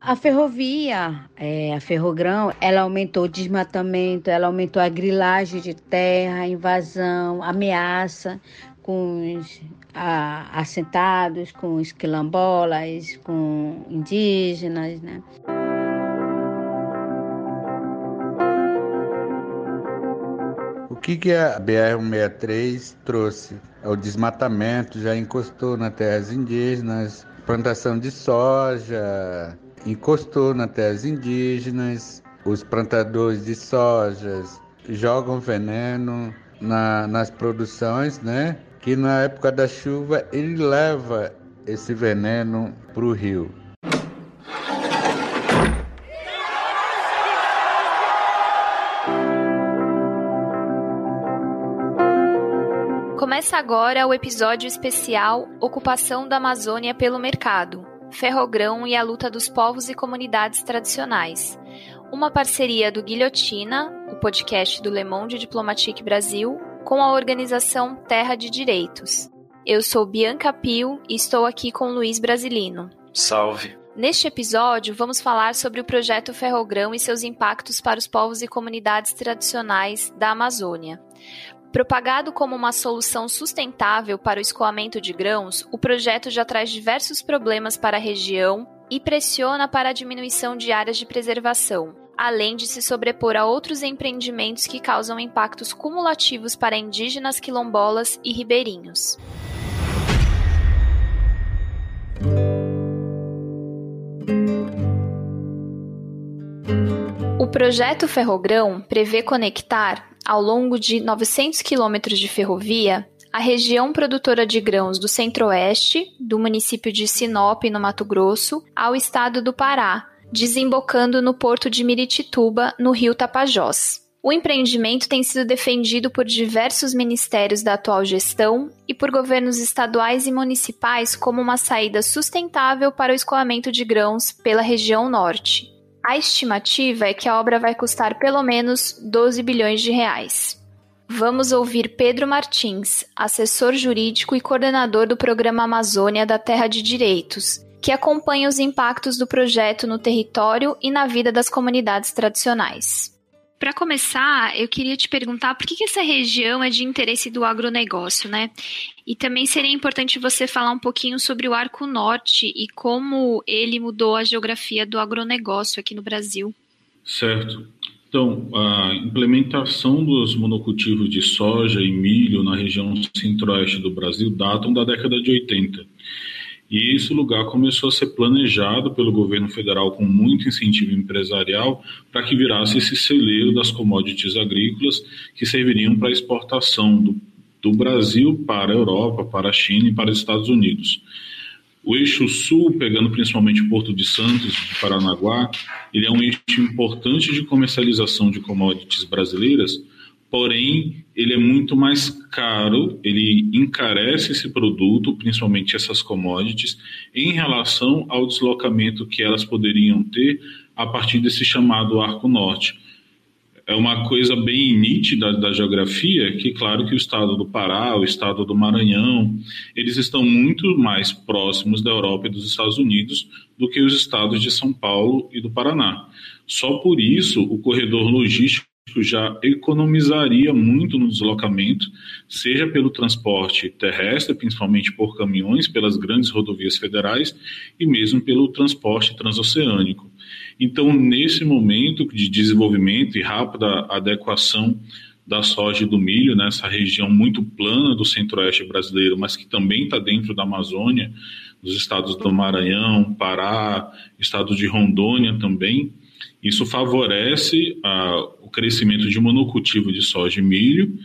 A ferrovia, é, a Ferrogrão, ela aumentou o desmatamento, ela aumentou a grilagem de terra, invasão, ameaça com os a, assentados, com os quilombolas, com indígenas, né? Que, que a BR-163 trouxe? O desmatamento já encostou nas terras indígenas, plantação de soja, encostou nas terras indígenas, os plantadores de sojas jogam veneno na, nas produções, né? Que na época da chuva ele leva esse veneno para o rio. Começa agora o episódio especial Ocupação da Amazônia pelo Mercado, Ferrogrão e a luta dos povos e comunidades tradicionais. Uma parceria do Guilhotina, o podcast do Le Monde Diplomatique Brasil, com a organização Terra de Direitos. Eu sou Bianca Pio e estou aqui com Luiz Brasilino. Salve! Neste episódio, vamos falar sobre o projeto Ferrogrão e seus impactos para os povos e comunidades tradicionais da Amazônia. Propagado como uma solução sustentável para o escoamento de grãos, o projeto já traz diversos problemas para a região e pressiona para a diminuição de áreas de preservação, além de se sobrepor a outros empreendimentos que causam impactos cumulativos para indígenas, quilombolas e ribeirinhos. O projeto Ferrogrão prevê conectar ao longo de 900 quilômetros de ferrovia, a região produtora de grãos do Centro-Oeste, do município de Sinop, no Mato Grosso, ao estado do Pará, desembocando no porto de Miritituba, no rio Tapajós. O empreendimento tem sido defendido por diversos ministérios da atual gestão e por governos estaduais e municipais como uma saída sustentável para o escoamento de grãos pela região norte. A estimativa é que a obra vai custar pelo menos 12 bilhões de reais. Vamos ouvir Pedro Martins, assessor jurídico e coordenador do programa Amazônia da Terra de Direitos, que acompanha os impactos do projeto no território e na vida das comunidades tradicionais. Para começar, eu queria te perguntar por que, que essa região é de interesse do agronegócio, né? E também seria importante você falar um pouquinho sobre o Arco Norte e como ele mudou a geografia do agronegócio aqui no Brasil. Certo. Então, a implementação dos monocultivos de soja e milho na região centro-oeste do Brasil datam da década de 80 e esse lugar começou a ser planejado pelo governo federal com muito incentivo empresarial para que virasse esse celeiro das commodities agrícolas que serviriam para exportação do, do Brasil para a Europa, para a China e para os Estados Unidos. O eixo sul, pegando principalmente o Porto de Santos de Paranaguá, ele é um eixo importante de comercialização de commodities brasileiras, porém ele é muito mais caro, ele encarece esse produto, principalmente essas commodities, em relação ao deslocamento que elas poderiam ter a partir desse chamado Arco Norte. É uma coisa bem nítida da geografia, que claro que o estado do Pará, o estado do Maranhão, eles estão muito mais próximos da Europa e dos Estados Unidos do que os estados de São Paulo e do Paraná. Só por isso o corredor logístico já economizaria muito no deslocamento, seja pelo transporte terrestre, principalmente por caminhões, pelas grandes rodovias federais, e mesmo pelo transporte transoceânico. Então, nesse momento de desenvolvimento e rápida adequação da soja e do milho, nessa região muito plana do centro-oeste brasileiro, mas que também está dentro da Amazônia, dos estados do Maranhão, Pará, estado de Rondônia também, isso favorece a, o crescimento de monocultivo de soja e milho,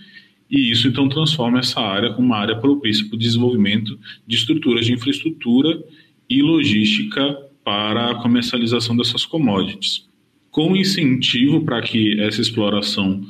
e isso então transforma essa área uma área propícia para o desenvolvimento de estruturas de infraestrutura e logística para a comercialização dessas commodities. Com incentivo para que essa exploração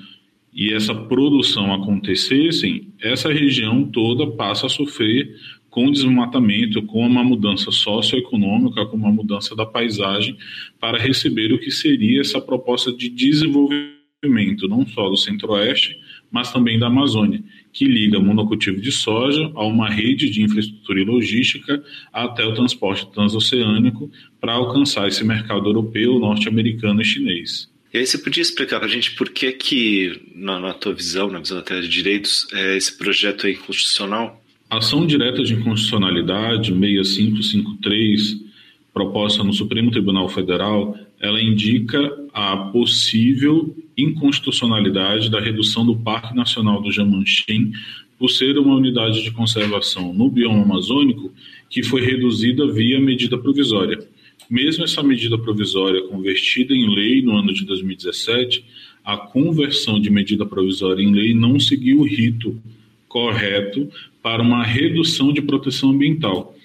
e essa produção acontecessem, essa região toda passa a sofrer com o desmatamento, com uma mudança socioeconômica, com uma mudança da paisagem, para receber o que seria essa proposta de desenvolvimento, não só do Centro-Oeste, mas também da Amazônia, que liga monocultivo de soja a uma rede de infraestrutura e logística até o transporte transoceânico para alcançar esse mercado europeu, norte-americano e chinês. E aí você podia explicar para a gente por que que, na, na, tua visão, na visão da Terra de Direitos, é, esse projeto é inconstitucional? Ação direta de inconstitucionalidade 6553, proposta no Supremo Tribunal Federal, ela indica a possível inconstitucionalidade da redução do Parque Nacional do Jamanchim por ser uma unidade de conservação no bioma amazônico que foi reduzida via medida provisória. Mesmo essa medida provisória convertida em lei no ano de 2017, a conversão de medida provisória em lei não seguiu o rito correto para uma redução de proteção ambiental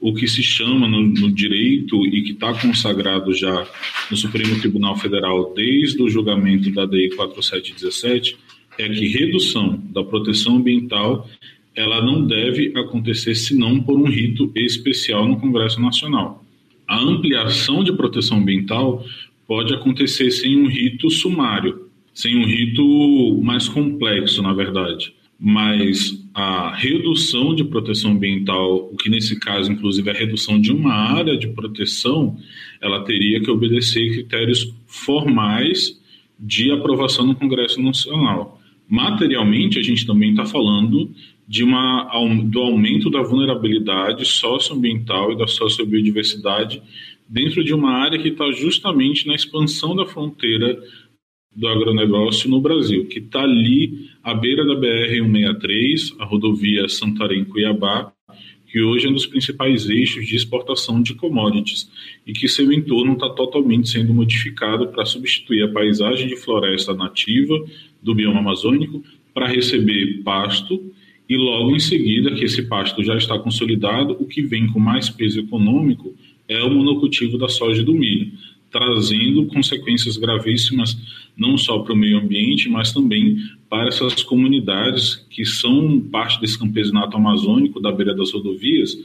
o que se chama no, no direito e que está consagrado já no Supremo Tribunal Federal desde o julgamento da DEI 4717 é que redução da proteção ambiental ela não deve acontecer senão por um rito especial no Congresso Nacional. A ampliação de proteção ambiental pode acontecer sem um rito sumário, sem um rito mais complexo, na verdade mas a redução de proteção ambiental, o que nesse caso, inclusive, é a redução de uma área de proteção, ela teria que obedecer critérios formais de aprovação no Congresso Nacional. Materialmente, a gente também está falando de uma, do aumento da vulnerabilidade socioambiental e da sociobiodiversidade dentro de uma área que está justamente na expansão da fronteira do agronegócio no Brasil, que está ali à beira da BR-163, a rodovia Santarém-Cuiabá, que hoje é um dos principais eixos de exportação de commodities e que seu entorno está totalmente sendo modificado para substituir a paisagem de floresta nativa do bioma amazônico para receber pasto e logo em seguida que esse pasto já está consolidado, o que vem com mais peso econômico é o monocultivo da soja e do milho trazendo consequências gravíssimas não só para o meio ambiente, mas também para essas comunidades que são parte desse campesinato amazônico da beira das rodovias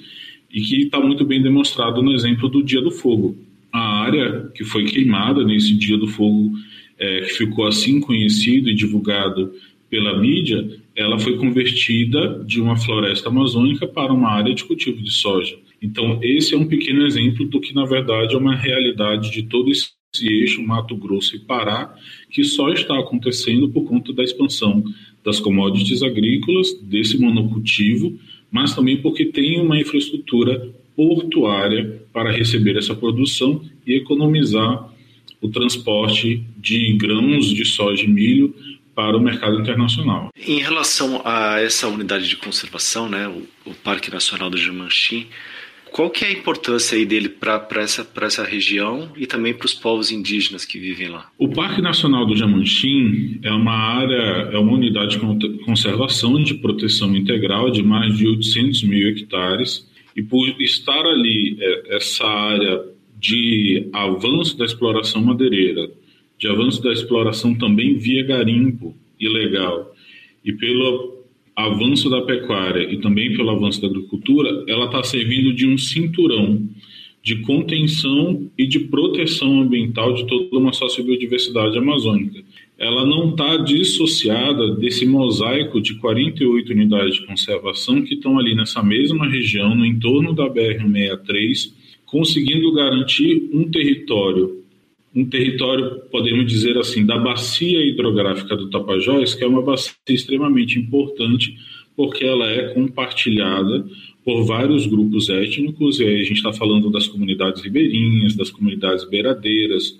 e que está muito bem demonstrado no exemplo do Dia do Fogo. A área que foi queimada nesse Dia do Fogo, é, que ficou assim conhecido e divulgado pela mídia, ela foi convertida de uma floresta amazônica para uma área de cultivo de soja. Então, esse é um pequeno exemplo do que, na verdade, é uma realidade de todo esse eixo Mato Grosso e Pará, que só está acontecendo por conta da expansão das commodities agrícolas, desse monocultivo, mas também porque tem uma infraestrutura portuária para receber essa produção e economizar o transporte de grãos de soja e milho para o mercado internacional. Em relação a essa unidade de conservação, né, o, o Parque Nacional do Jamanchim, qual que é a importância aí dele para essa, essa região e também para os povos indígenas que vivem lá? O Parque Nacional do Jamanchim é uma área, é uma unidade de conservação de proteção integral de mais de 800 mil hectares e por estar ali é, essa área de avanço da exploração madeireira, de avanço da exploração também via garimpo ilegal e pelo avanço da pecuária e também pelo avanço da agricultura, ela está servindo de um cinturão de contenção e de proteção ambiental de toda uma sociobiodiversidade amazônica. Ela não está dissociada desse mosaico de 48 unidades de conservação que estão ali nessa mesma região, no entorno da BR-163, conseguindo garantir um território um território, podemos dizer assim, da bacia hidrográfica do Tapajós, que é uma bacia extremamente importante, porque ela é compartilhada por vários grupos étnicos, e aí a gente está falando das comunidades ribeirinhas, das comunidades beiradeiras,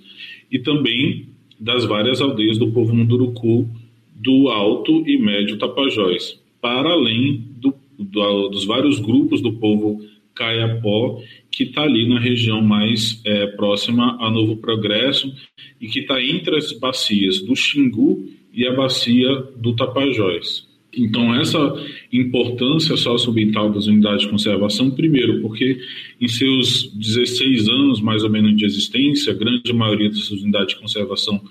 e também das várias aldeias do povo Munduruku do Alto e Médio Tapajós, para além do, do, dos vários grupos do povo Caiapó, que está ali na região mais é, próxima a Novo Progresso e que está entre as bacias do Xingu e a bacia do Tapajós. Então, essa importância socioambiental das unidades de conservação, primeiro, porque em seus 16 anos, mais ou menos, de existência, a grande maioria dessas unidades de conservação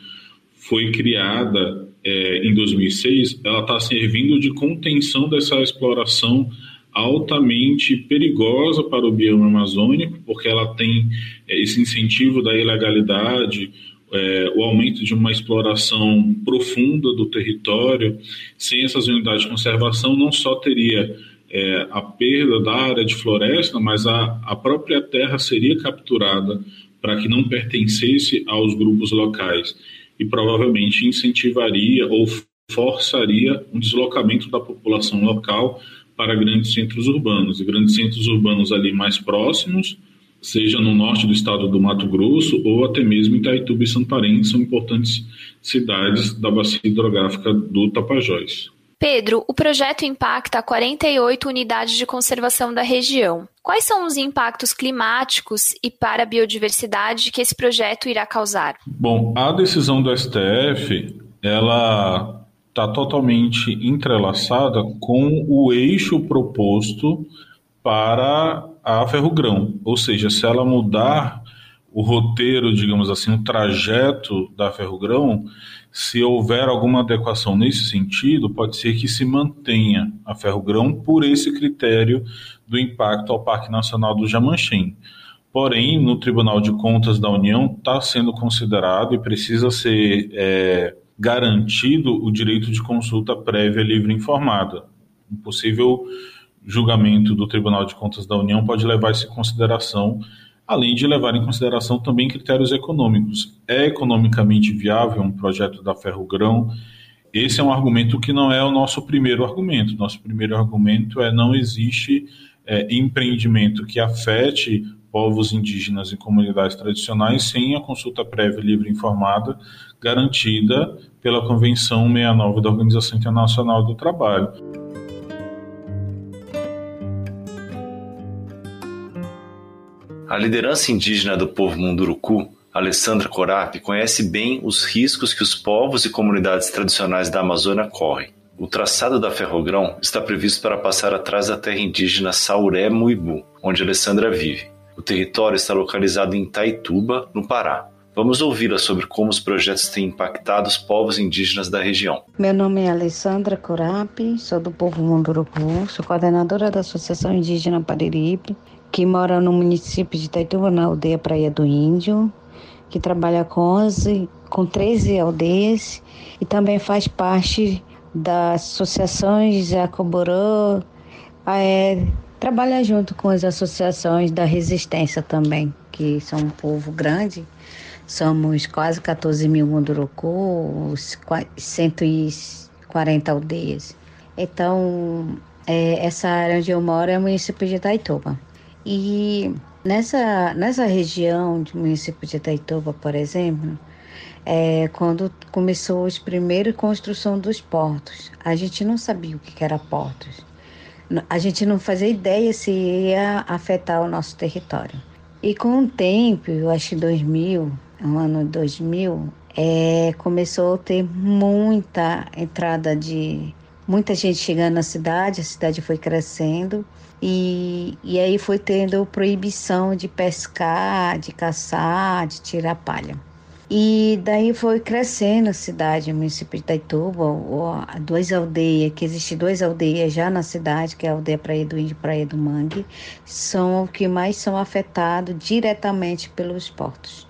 foi criada é, em 2006, ela está servindo de contenção dessa exploração altamente perigosa para o bioma amazônico, porque ela tem é, esse incentivo da ilegalidade, é, o aumento de uma exploração profunda do território, sem essas unidades de conservação, não só teria é, a perda da área de floresta, mas a, a própria terra seria capturada para que não pertencesse aos grupos locais. E provavelmente incentivaria ou forçaria um deslocamento da população local para grandes centros urbanos e grandes centros urbanos ali mais próximos seja no norte do estado do Mato Grosso ou até mesmo Itaituba e Santarém, são importantes cidades da bacia hidrográfica do Tapajós. Pedro, o projeto impacta 48 unidades de conservação da região. Quais são os impactos climáticos e para a biodiversidade que esse projeto irá causar? Bom, a decisão do STF, ela está totalmente entrelaçada com o eixo proposto para a Ferrogrão. Ou seja, se ela mudar o roteiro, digamos assim, o trajeto da Ferrogrão, se houver alguma adequação nesse sentido, pode ser que se mantenha a Ferrogrão por esse critério do impacto ao Parque Nacional do Jamanchim. Porém, no Tribunal de Contas da União está sendo considerado e precisa ser é, garantido o direito de consulta prévia livre e informada. Um possível julgamento do Tribunal de Contas da União pode levar isso em consideração, além de levar em consideração também critérios econômicos. É economicamente viável um projeto da Ferrogrão? Esse é um argumento que não é o nosso primeiro argumento. Nosso primeiro argumento é não existe é, empreendimento que afete povos indígenas e comunidades tradicionais sem a consulta prévia livre e informada garantida pela Convenção 69 da Organização Internacional do Trabalho. A liderança indígena do povo Munduruku, Alessandra Corap, conhece bem os riscos que os povos e comunidades tradicionais da Amazônia correm. O traçado da Ferrogrão está previsto para passar atrás da terra indígena Sauré Muibu, onde Alessandra vive. O território está localizado em Taituba, no Pará. Vamos ouvi-la sobre como os projetos têm impactado os povos indígenas da região. Meu nome é Alessandra Corapi, sou do povo Munduruku, sou coordenadora da Associação Indígena Pariripe, que mora no município de Taituba, na aldeia Praia do Índio, que trabalha com 11, com 13 aldeias e também faz parte das associações Jacoborô, é, trabalha junto com as associações da resistência também, que são um povo grande Somos quase 14 mil Munduruku, 140 aldeias. Então, é, essa área onde eu moro é o município de Itaituba. E nessa, nessa região do município de Itaituba, por exemplo, é, quando começou a primeira construção dos portos, a gente não sabia o que era portos. A gente não fazia ideia se ia afetar o nosso território. E com o tempo, eu acho que 2000, no ano 2000, é, começou a ter muita entrada de muita gente chegando na cidade, a cidade foi crescendo e, e aí foi tendo proibição de pescar, de caçar, de tirar palha. E daí foi crescendo a cidade, o município de Itaituba, duas aldeias, que existem duas aldeias já na cidade, que é a aldeia Praia do Índio e Praia do Mangue, são o que mais são afetados diretamente pelos portos.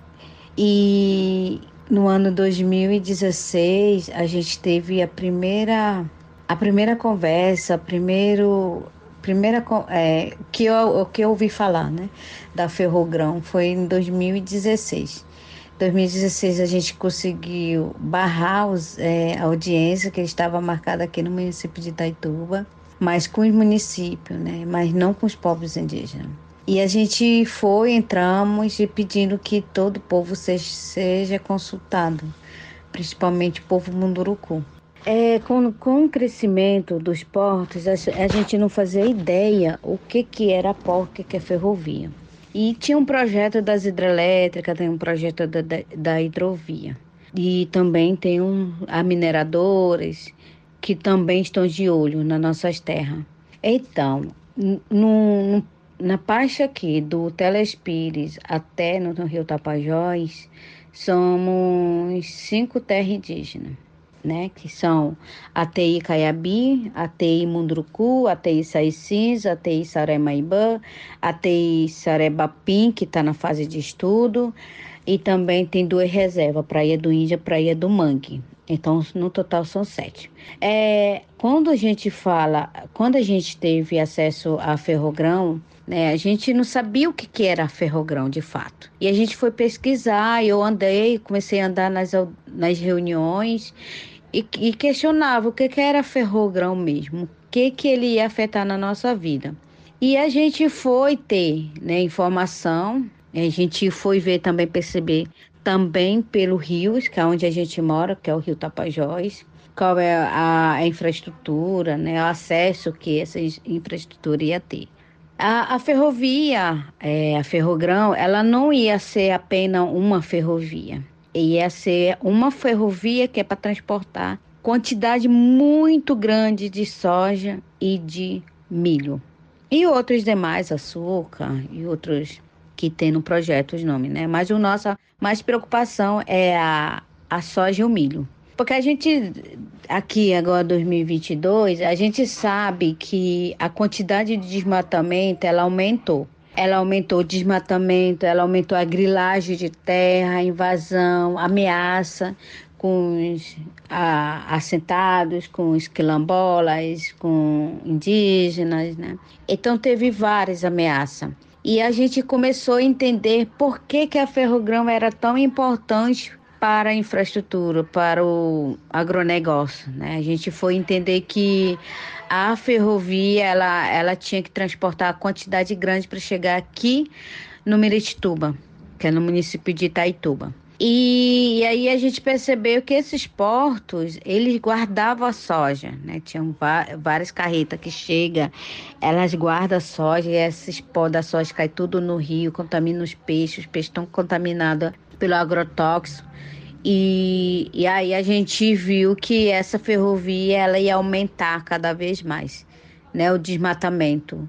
E no ano 2016 a gente teve a primeira a primeira conversa, primeiro primeira é, que eu que eu ouvi falar, né, da Ferrogrão foi em 2016. 2016 a gente conseguiu barrar os, é, a audiência que estava marcada aqui no município de Itaituba, mas com os municípios, né, mas não com os povos indígenas. E a gente foi, entramos e pedindo que todo o povo seja, seja consultado, principalmente o povo munduruku. É, com, com o crescimento dos portos, a, a, gente não fazia ideia o que, que era porto, o que, que é ferrovia. E tinha um projeto das hidrelétricas, tem um projeto da, da, hidrovia. E também tem um, a mineradoras que também estão de olho nas nossas terras. Então, no, no na parte aqui do Telespires até no Rio Tapajós, somos cinco terras indígenas, né? Que são ATI Caiabi, ATI Munduruku, ATI ATI Saremaibã, ATI Sarebapim, que está na fase de estudo, e também tem duas reservas, Praia do Índia, Praia do Mangue. Então, no total são sete. É, quando a gente fala, quando a gente teve acesso a ferrogrão, né, a gente não sabia o que, que era ferrogrão de fato. E a gente foi pesquisar, eu andei, comecei a andar nas, nas reuniões e, e questionava o que, que era ferrogrão mesmo, o que, que ele ia afetar na nossa vida. E a gente foi ter né, informação, a gente foi ver também, perceber também pelo rio, que é onde a gente mora, que é o Rio Tapajós, qual é a, infraestrutura, né, o acesso que essa infraestrutura ia ter. A, a ferrovia, é, a Ferrogrão, ela não ia ser apenas uma ferrovia, ia ser uma ferrovia que é para transportar quantidade muito grande de soja e de milho. E outros demais, açúcar e outros que tem no projeto os nomes, né? Mas o nossa mais preocupação é a, a soja e o milho. Porque a gente, aqui agora 2022, a gente sabe que a quantidade de desmatamento, ela aumentou. Ela aumentou o desmatamento, ela aumentou a grilagem de terra, invasão, ameaça com os a, assentados, com os quilombolas, com indígenas, né? Então teve várias ameaças. E a gente começou a entender por que, que a ferrogrão era tão importante para a infraestrutura, para o agronegócio. Né? A gente foi entender que a ferrovia ela, ela tinha que transportar quantidade grande para chegar aqui no Miritituba, que é no município de Itaituba. E, e, aí a gente percebeu que esses portos, eles guardavam a soja, né? Tinham várias carretas que chegam, elas guardam a soja e esses pó da soja cai tudo no rio, contamina os peixes, os peixes estão contaminados pelo agrotóxico. E, e aí a gente viu que essa ferrovia ela ia aumentar cada vez mais, né? O desmatamento.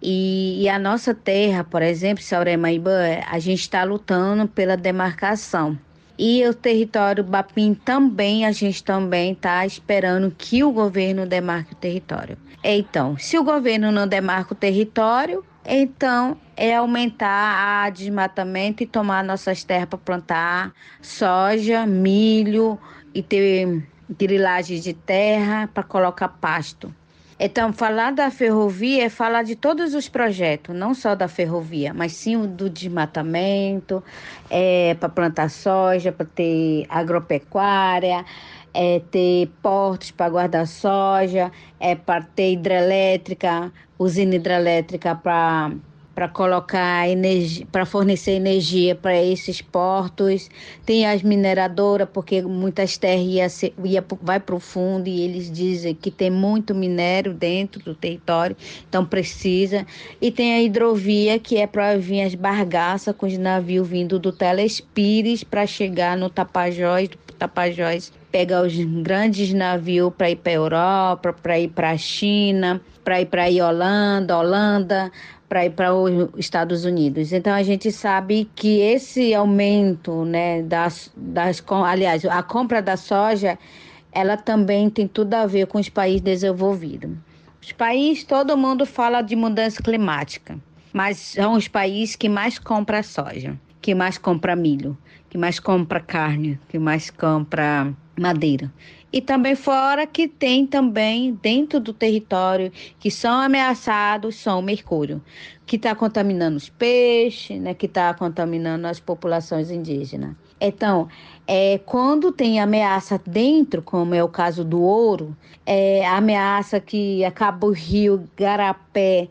E, e, a nossa terra, por exemplo, Sauremaíba, a gente está lutando pela demarcação. E o território Bapim também, a gente também está esperando que o governo demarque o território. Então, se o governo não demarca o território, então é aumentar a desmatamento e tomar nossas terras para plantar soja, milho e ter grilagem de terra para colocar pasto. Então, falar da ferrovia é falar de todos os projetos, não só da ferrovia, mas sim do desmatamento, é, para plantar soja, para ter agropecuária, é, ter portos para guardar soja, é, para ter hidrelétrica, usina hidrelétrica para para colocar energia, para fornecer energia para esses portos. Tem as mineradoras, porque muitas terras ia, ser, ia vai para o fundo e eles dizem que tem muito minério dentro do território, então precisa. E tem a hidrovia, que é para vir as bargaças com os navios vindo do Telespires para chegar no Tapajós, do Tapajós pegar os grandes navios para ir para a Europa, para ir para a China, para ir para a Holanda, Holanda, para ir para os Estados Unidos. Então a gente sabe que esse aumento, né, das, das aliás, a compra da soja, ela também tem tudo a ver com os países desenvolvidos. Os países, todo mundo fala de mudança climática, mas são os países que mais compram soja, que mais compra milho, que mais compra carne, que mais compra madeira. E também fora que tem também dentro do território que são ameaçados são o mercúrio, que está contaminando os peixes, né, que está contaminando as populações indígenas. Então, é, quando tem ameaça dentro, como é o caso do ouro, é, a ameaça que acaba o rio Garapé,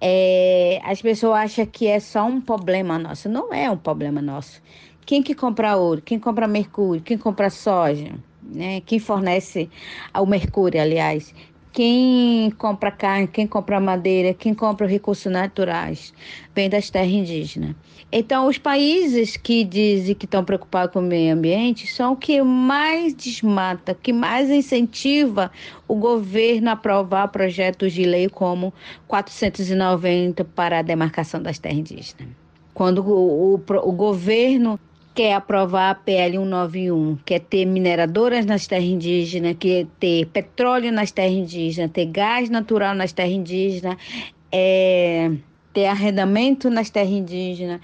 é, as pessoas acham que é só um problema nosso. Não é um problema nosso. Quem que compra ouro? Quem compra mercúrio? Quem compra soja? né? Quem fornece o mercúrio, aliás, quem compra carne, quem compra madeira, quem compra recursos naturais, vem das terras indígenas. Então, os países que dizem que estão preocupados com o meio ambiente são que mais desmata, que mais incentiva o governo a aprovar projetos de lei como 490 para a demarcação das terras indígenas. Quando o, o, o governo quer aprovar a PL 191, quer ter mineradoras nas terras indígenas, quer ter petróleo nas terras indígenas, ter gás natural nas terras indígenas, é, ter arrendamento nas terras indígenas.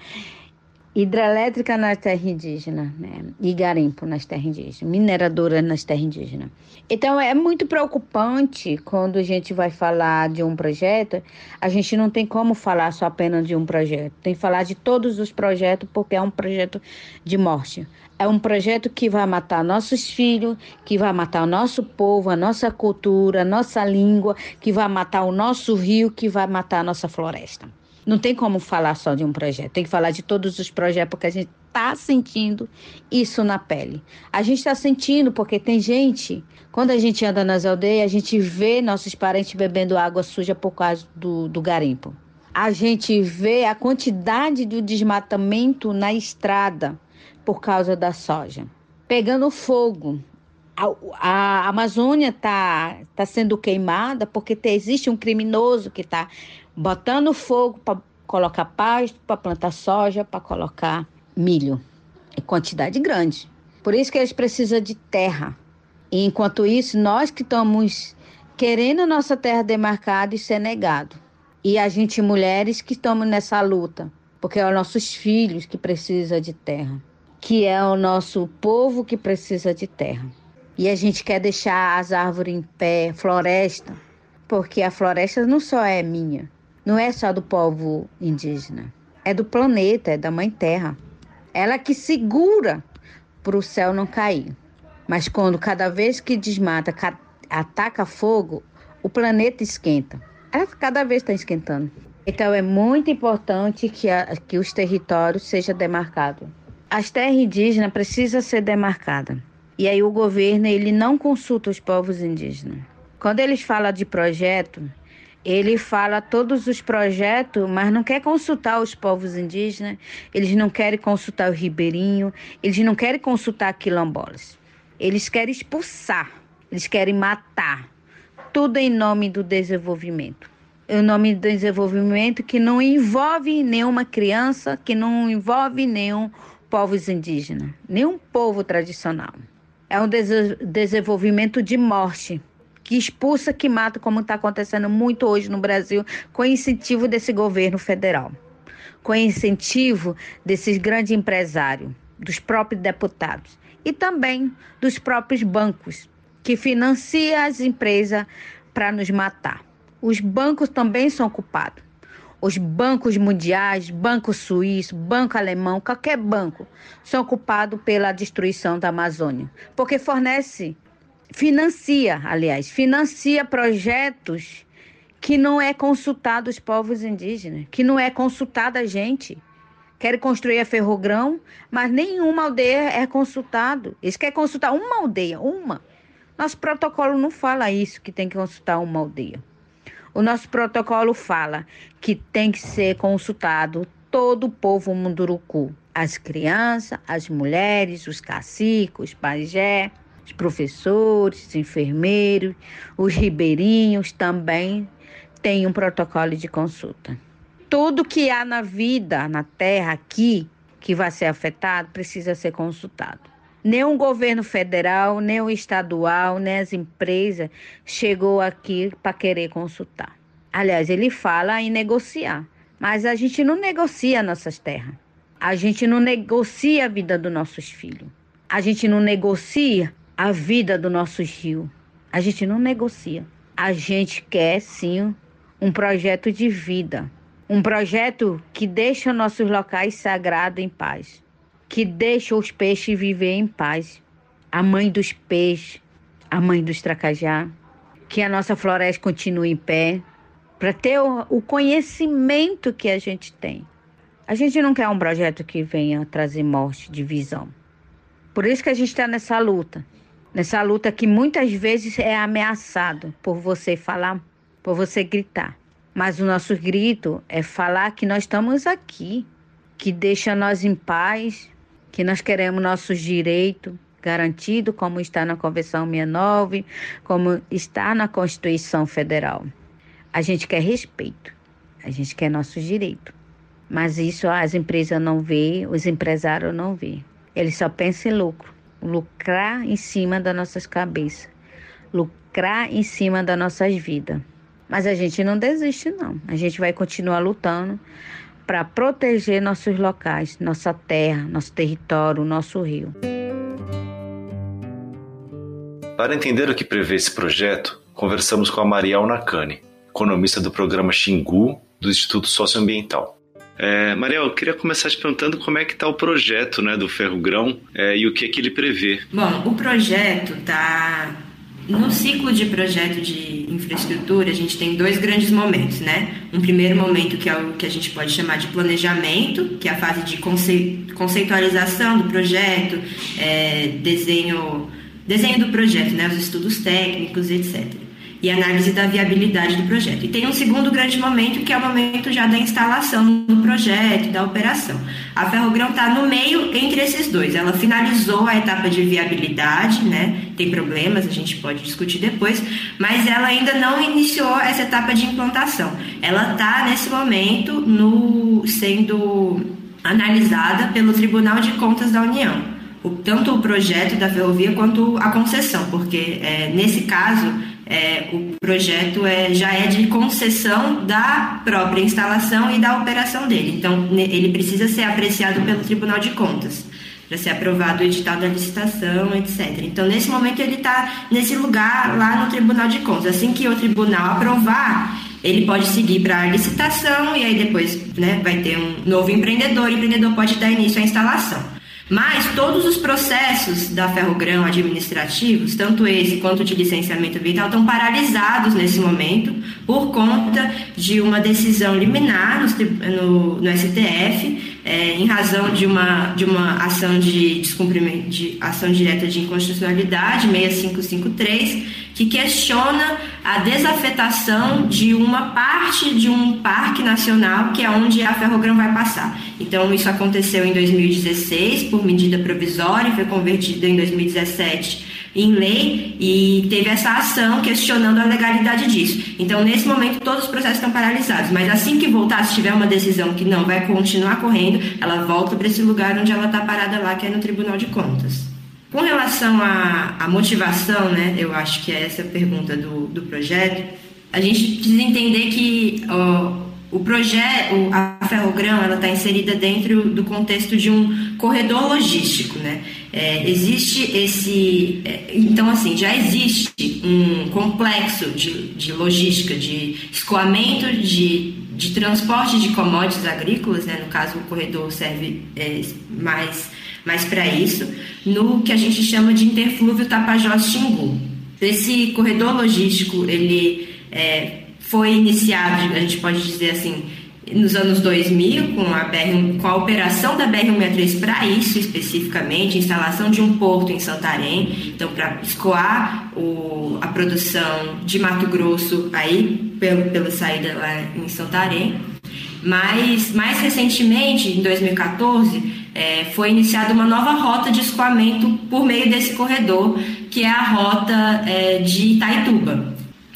Hidrelétrica nas terras indígenas, né? E garimpo nas terras indígenas, mineradora nas terras indígenas. Então é muito preocupante quando a gente vai falar de um projeto, a gente não tem como falar só apenas de um projeto. Tem que falar de todos os projetos porque é um projeto de morte. É um projeto que vai matar nossos filhos, que vai matar o nosso povo, a nossa cultura, a nossa língua, que vai matar o nosso rio, que vai matar a nossa floresta. Não tem como falar só de um projeto, tem que falar de todos os projetos, porque a gente está sentindo isso na pele. A gente está sentindo porque tem gente, quando a gente anda nas aldeias, a gente vê nossos parentes bebendo água suja por causa do, do garimpo. A gente vê a quantidade de desmatamento na estrada por causa da soja. Pegando fogo. A, a Amazônia está tá sendo queimada porque te, existe um criminoso que está botando fogo para colocar pasto, para plantar soja, para colocar milho. É quantidade grande. Por isso que eles precisam de terra. E enquanto isso, nós que estamos querendo a nossa terra demarcada e ser negado. E a gente, mulheres, que estamos nessa luta, porque é os nossos filhos que precisam de terra, que é o nosso povo que precisa de terra. E a gente quer deixar as árvores em pé, floresta, porque a floresta não só é minha, não é só do povo indígena, é do planeta, é da Mãe Terra. Ela que segura para o céu não cair. Mas quando cada vez que desmata, ataca fogo, o planeta esquenta. Ela cada vez está esquentando. Então é muito importante que, a, que os territórios sejam demarcados. As terras indígenas precisam ser demarcadas. E aí o governo ele não consulta os povos indígenas. Quando eles falam de projeto, ele fala todos os projetos, mas não quer consultar os povos indígenas, eles não querem consultar o ribeirinho, eles não querem consultar quilombolas. Eles querem expulsar, eles querem matar. Tudo em nome do desenvolvimento. Em nome do desenvolvimento que não envolve nenhuma criança, que não envolve nenhum povos indígenas, nenhum povo tradicional. É um desenvolvimento de morte que expulsa, que mata, como está acontecendo muito hoje no Brasil, com incentivo desse governo federal, com incentivo desses grandes empresários, dos próprios deputados e também dos próprios bancos, que financiam as empresas para nos matar. Os bancos também são culpados. Os bancos mundiais, banco suíço, banco alemão, qualquer banco, são culpados pela destruição da Amazônia, porque fornece financia, aliás, financia projetos que não é consultado os povos indígenas, que não é consultada a gente. Querem construir a ferrogrão, mas nenhuma aldeia é consultado. Eles querem consultar uma aldeia, uma. Nosso protocolo não fala isso, que tem que consultar uma aldeia. O nosso protocolo fala que tem que ser consultado todo o povo munduruku. As crianças, as mulheres, os caciques, os pajé, os professores, os enfermeiros, os ribeirinhos também têm um protocolo de consulta. Tudo que há na vida, na terra aqui, que vai ser afetado, precisa ser consultado. O governo federal, nem o estadual, nem as empresas chegou aqui para querer consultar. Aliás, ele fala em negociar, mas a gente não negocia nossas terras. A gente não negocia a vida dos nossos filhos. A gente não negocia a vida do nosso rio. A gente não negocia. A gente quer sim um projeto de vida, um projeto que deixa nossos locais sagrados em paz, que deixa os peixes viver em paz. A mãe dos peixes, a mãe dos tracajá, que a nossa floresta continue em pé, para ter o, o conhecimento que a gente tem. A gente não quer um projeto que venha trazer morte, divisão. Por isso que a gente está nessa luta nessa luta que muitas vezes é ameaçado por você falar, por você gritar. Mas o nosso grito é falar que nós estamos aqui, que deixa nós em paz, que nós queremos nossos direitos garantidos, como está na Convenção 69, como está na Constituição Federal. A gente quer respeito, a gente quer nossos direitos. Mas isso as empresas não vê, os empresários não vê. Eles só pensam em lucro lucrar em cima das nossas cabeças, lucrar em cima das nossas vidas. Mas a gente não desiste, não. A gente vai continuar lutando para proteger nossos locais, nossa terra, nosso território, nosso rio. Para entender o que prevê esse projeto, conversamos com a Mariel Nakane, economista do programa Xingu do Instituto Socioambiental. É, Mariel, eu queria começar te perguntando como é que está o projeto né, do Ferro Grão é, e o que é que ele prevê. Bom, o projeto está no ciclo de projeto de infraestrutura, a gente tem dois grandes momentos, né? Um primeiro momento que é o que a gente pode chamar de planejamento, que é a fase de conceitualização do projeto, é, desenho, desenho do projeto, né? Os estudos técnicos, etc e análise da viabilidade do projeto. E tem um segundo grande momento, que é o momento já da instalação do projeto, da operação. A Ferrogrão está no meio entre esses dois. Ela finalizou a etapa de viabilidade, né? Tem problemas, a gente pode discutir depois, mas ela ainda não iniciou essa etapa de implantação. Ela está nesse momento no sendo analisada pelo Tribunal de Contas da União. O, tanto o projeto da ferrovia quanto a concessão, porque é, nesse caso é, o projeto é, já é de concessão da própria instalação e da operação dele. Então, ele precisa ser apreciado pelo Tribunal de Contas para ser aprovado o edital da licitação, etc. Então, nesse momento, ele está nesse lugar lá no Tribunal de Contas. Assim que o tribunal aprovar, ele pode seguir para a licitação e aí depois né, vai ter um novo empreendedor. O empreendedor pode dar início à instalação. Mas todos os processos da Ferrogrão administrativos, tanto esse quanto de licenciamento ambiental, estão paralisados nesse momento por conta de uma decisão liminar no, no, no STF, é, em razão de uma, de uma ação de descumprimento de ação direta de inconstitucionalidade 6553 que questiona a desafetação de uma parte de um parque nacional que é onde a Ferrogrão vai passar. Então, isso aconteceu em 2016 por medida provisória, foi convertido em 2017 em lei e teve essa ação questionando a legalidade disso. Então, nesse momento, todos os processos estão paralisados, mas assim que voltar, se tiver uma decisão que não vai continuar correndo, ela volta para esse lugar onde ela está parada lá, que é no Tribunal de Contas. Com relação à, à motivação, né, eu acho que é essa a pergunta do, do projeto, a gente precisa entender que ó, o projeto, a Ferrogrão, ela está inserida dentro do contexto de um corredor logístico, né? É, existe esse, é, então assim, já existe um complexo de, de logística, de escoamento de, de transporte de commodities agrícolas, né? No caso, o corredor serve é, mais para isso, no que a gente chama de interflúvio Tapajós-Xingu. Esse corredor logístico, ele é, foi iniciado, a gente pode dizer assim, nos anos 2000, com a, BR, com a operação da BR-163 para isso especificamente, instalação de um porto em Santarém, então para escoar o, a produção de Mato Grosso aí, pelo, pela saída lá em Santarém. Mas, mais recentemente, em 2014, é, foi iniciada uma nova rota de escoamento por meio desse corredor, que é a rota é, de Itaituba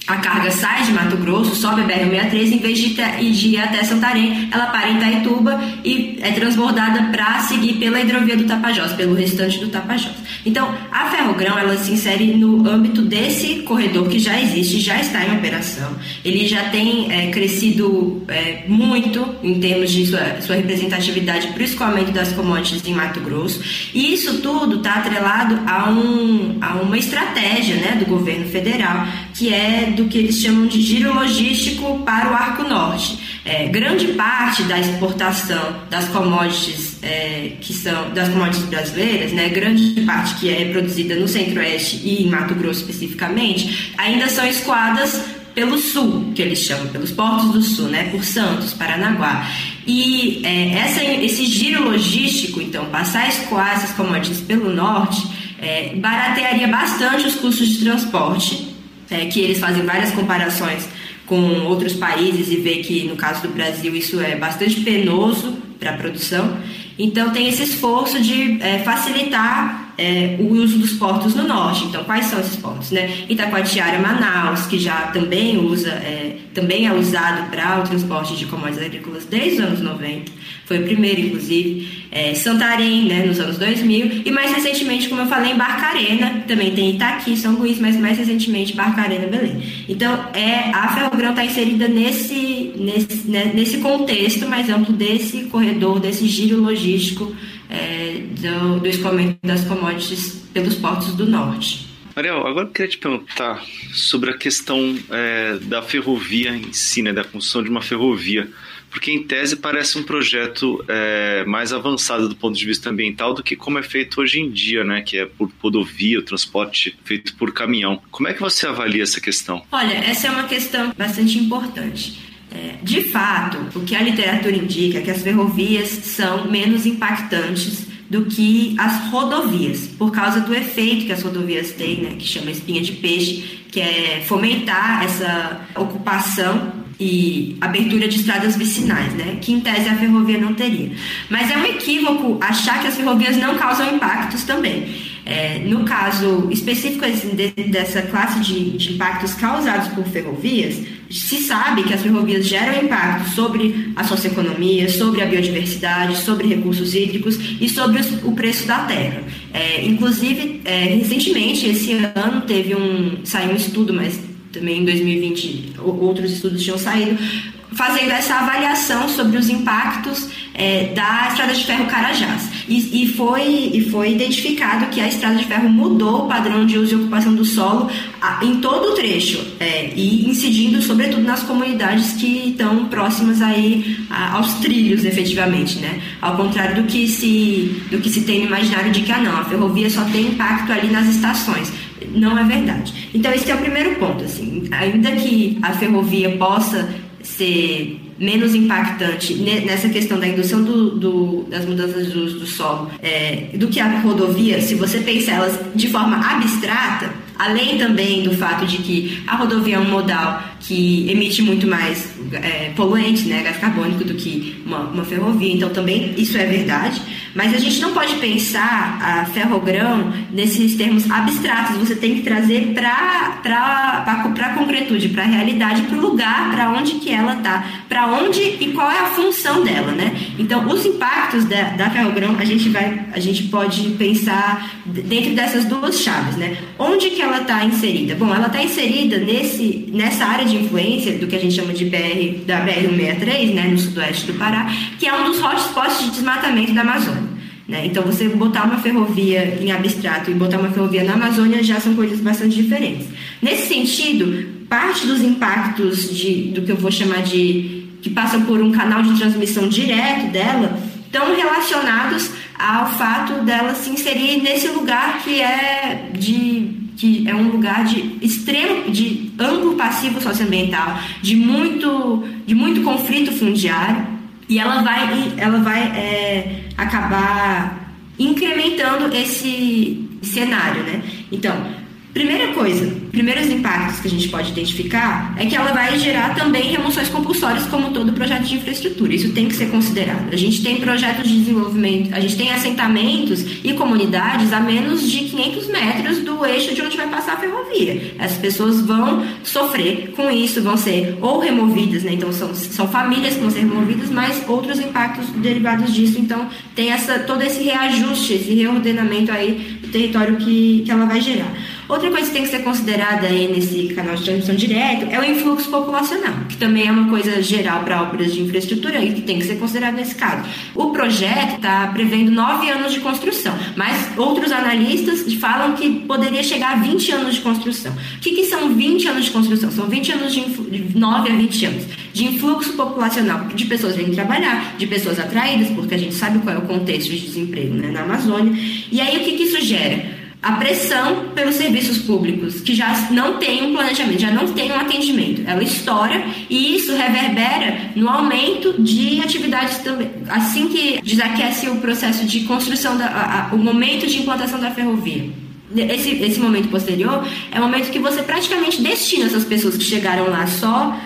a carga sai de Mato Grosso, sobe a BR-163, em vez de, de ir até Santarém, ela para em Itaituba e é transbordada para seguir pela hidrovia do Tapajós, pelo restante do Tapajós. Então, a Ferrogrão, ela se insere no âmbito desse corredor que já existe, já está em operação. Ele já tem é, crescido é, muito em termos de sua, sua representatividade para o escoamento das commodities em Mato Grosso. E isso tudo está atrelado a, um, a uma estratégia né, do governo federal, que é do que eles chamam de giro logístico para o Arco Norte. É, grande parte da exportação das commodities é, que são das commodities brasileiras, né, grande parte que é produzida no Centro-Oeste e em Mato Grosso especificamente, ainda são escoadas pelo sul, que eles chamam, pelos portos do sul, né, por Santos, Paranaguá. E é, essa, esse giro logístico, então, passar a escoar essas commodities pelo norte, é, baratearia bastante os custos de transporte é, que eles fazem várias comparações com outros países e vê que no caso do Brasil isso é bastante penoso para a produção. Então tem esse esforço de é, facilitar é, o uso dos portos no norte. Então, quais são esses portos? Né? Itacoatiara, Manaus, que já também usa, é, também é usado para o transporte de commodities agrícolas desde os anos 90, foi o primeiro, inclusive. É, Santarém, né, nos anos 2000, e mais recentemente, como eu falei, em Barcarena, também tem Itaqui, São Luís, mas mais recentemente Barcarena, Belém. Então, é, a Ferrogrão está inserida nesse, nesse, né, nesse contexto mais amplo desse corredor, desse giro logístico é, do, do escoamento das commodities pelos portos do norte. Ariel, agora eu queria te perguntar sobre a questão é, da ferrovia em si, né, da construção de uma ferrovia, porque em tese parece um projeto é, mais avançado do ponto de vista ambiental do que como é feito hoje em dia, né, que é por rodovia, o transporte feito por caminhão. Como é que você avalia essa questão? Olha, essa é uma questão bastante importante. É, de fato, o que a literatura indica é que as ferrovias são menos impactantes do que as rodovias, por causa do efeito que as rodovias têm, né, que chama espinha de peixe, que é fomentar essa ocupação e abertura de estradas vicinais, né, que em tese a ferrovia não teria. Mas é um equívoco achar que as ferrovias não causam impactos também. É, no caso específico de, dessa classe de, de, impactos causados por ferrovias, se sabe que as ferrovias geram impacto sobre a socioeconomia, sobre a biodiversidade, sobre recursos hídricos e sobre o preço da terra. É, inclusive, é, recentemente, esse ano, teve um saiu um estudo, mas também em 2020 outros estudos tinham saído, fazendo essa avaliação sobre os impactos é, da estrada de ferro Carajás. E, e, foi, e foi identificado que a estrada de ferro mudou o padrão de uso e ocupação do solo a, em todo o trecho, é, e incidindo sobretudo nas comunidades que estão próximas aí a, aos trilhos, efetivamente, né? Ao contrário do que, se, do que se tem no imaginário de que, ah, não, a ferrovia só tem impacto ali nas estações não é verdade. Então esse é o primeiro ponto, assim, ainda que a ferrovia possa ser menos impactante nessa questão da indução do, do, das mudanças de uso do solo é, do que a rodovia, se você pensa elas de forma abstrata, além também do fato de que a rodovia é um modal que emite muito mais é, poluente, né, gás carbônico, do que uma, uma ferrovia, então também isso é verdade. Mas a gente não pode pensar a ferrogrão nesses termos abstratos. Você tem que trazer para a concretude, para a realidade, para o lugar, para onde que ela está, para onde e qual é a função dela, né? Então, os impactos da, da ferrogrão a gente vai, a gente pode pensar dentro dessas duas chaves, né? Onde que ela está inserida? Bom, ela está inserida nesse, nessa área de influência do que a gente chama de BR da BR 163, né, no sudoeste do Pará, que é um dos hotspots de desmatamento da Amazônia. Né? Então, você botar uma ferrovia em abstrato e botar uma ferrovia na Amazônia já são coisas bastante diferentes. Nesse sentido, parte dos impactos de, do que eu vou chamar de. que passam por um canal de transmissão direto dela estão relacionados ao fato dela se inserir nesse lugar que é de que é um lugar de extremo de amplo passivo socioambiental, de muito de muito conflito fundiário e ela vai, ela vai é, acabar incrementando esse cenário, né? Então, Primeira coisa, primeiros impactos que a gente pode identificar é que ela vai gerar também remoções compulsórias, como todo projeto de infraestrutura. Isso tem que ser considerado. A gente tem projetos de desenvolvimento, a gente tem assentamentos e comunidades a menos de 500 metros do eixo de onde vai passar a ferrovia. As pessoas vão sofrer com isso, vão ser ou removidas, né? Então são, são famílias que vão ser removidas, mas outros impactos derivados disso. Então tem essa, todo esse reajuste, esse reordenamento aí do território que, que ela vai gerar. Outra coisa que tem que ser considerada aí nesse canal de transmissão direto é o influxo populacional, que também é uma coisa geral para obras de infraestrutura e que tem que ser considerado nesse caso. O projeto está prevendo nove anos de construção, mas outros analistas falam que poderia chegar a 20 anos de construção. O que, que são 20 anos de construção? São 20 anos de, de 9 a 20 anos de influxo populacional de pessoas vindo trabalhar, de pessoas atraídas, porque a gente sabe qual é o contexto de desemprego né, na Amazônia. E aí o que, que isso gera? A pressão pelos serviços públicos, que já não tem um planejamento, já não tem um atendimento. Ela estoura e isso reverbera no aumento de atividades também. Assim que desaquece o processo de construção, da, a, a, o momento de implantação da ferrovia. Esse, esse momento posterior é o momento que você praticamente destina essas pessoas que chegaram lá só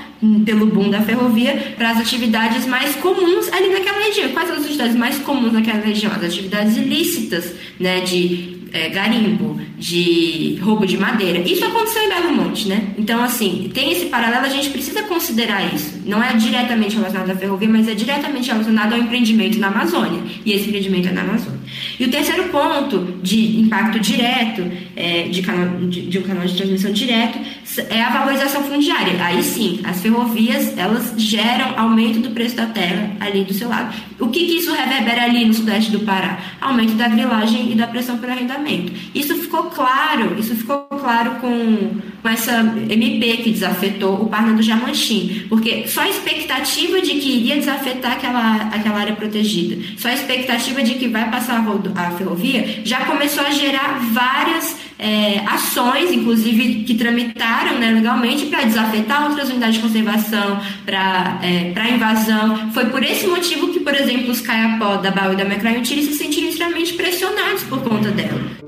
pelo boom da ferrovia para as atividades mais comuns ali naquela região. Quais são as atividades mais comuns naquela região? As atividades ilícitas, né, de é, garimpo, de roubo de madeira. Isso aconteceu em Belo Monte, né? Então, assim, tem esse paralelo, a gente precisa considerar isso. Não é diretamente relacionado à ferrovia, mas é diretamente relacionado ao empreendimento na Amazônia. E esse empreendimento é na Amazônia. E o terceiro ponto de impacto direto, é, de, canal, de, de, um canal de transmissão direto, é a valorização fundiária. Aí sim, as ferrovias, elas geram aumento do preço da terra ali do seu lado. O que, que isso reverbera ali no sudeste do Pará? Aumento da grilagem e da pressão por arrendamento. Isso ficou claro, isso ficou claro com, com essa MP que desafetou o Parna do Jamanchim, porque só a expectativa de que iria desafetar aquela, aquela área protegida, só a expectativa de que vai passar a, a ferrovia, já começou a gerar várias é, ações, inclusive que tramitaram né, legalmente para desafetar outras unidades de conservação, para é, invasão. Foi por esse motivo que, por exemplo, os caiapó da Baú e da Mecraiutiri se sentiram extremamente pressionados por conta dela.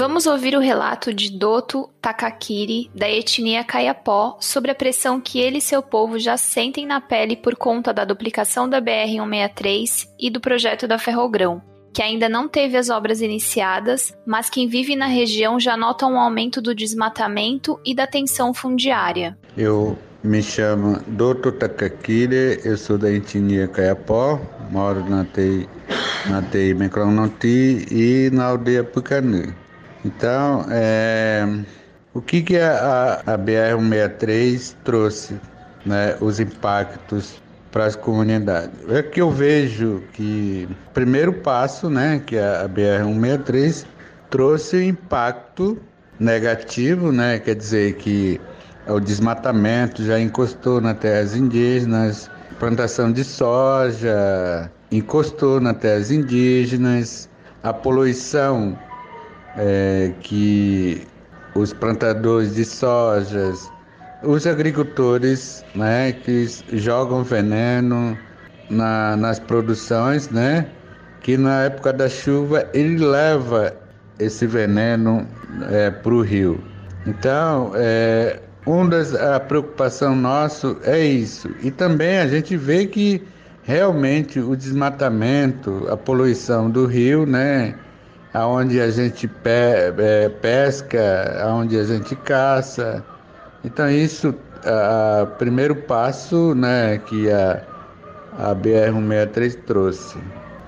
Vamos ouvir o relato de Doto Takakiri, da etnia Kayapó, sobre a pressão que ele e seu povo já sentem na pele por conta da duplicação da BR-163 e do projeto da Ferrogrão, que ainda não teve as obras iniciadas, mas quem vive na região já nota um aumento do desmatamento e da tensão fundiária. Eu me chamo Doto Takakiri, eu sou da etnia Kayapó, moro na TI, na TI Mecronoti e na aldeia Pucanu. Então, é, o que, que a, a BR-163 trouxe, né, os impactos para as comunidades? É que eu vejo que o primeiro passo, né, que a, a BR-163 trouxe impacto negativo, né, quer dizer que o desmatamento já encostou nas terras indígenas, plantação de soja encostou nas terras indígenas, a poluição é, que os plantadores de sojas, os agricultores né, que jogam veneno na, nas produções, né, que na época da chuva ele leva esse veneno é, para o rio. Então, é, uma das a preocupação nossa é isso. E também a gente vê que realmente o desmatamento, a poluição do rio, né, aonde a gente pe é, pesca, aonde a gente caça. Então isso, o primeiro passo, né, que a, a BR-163 trouxe.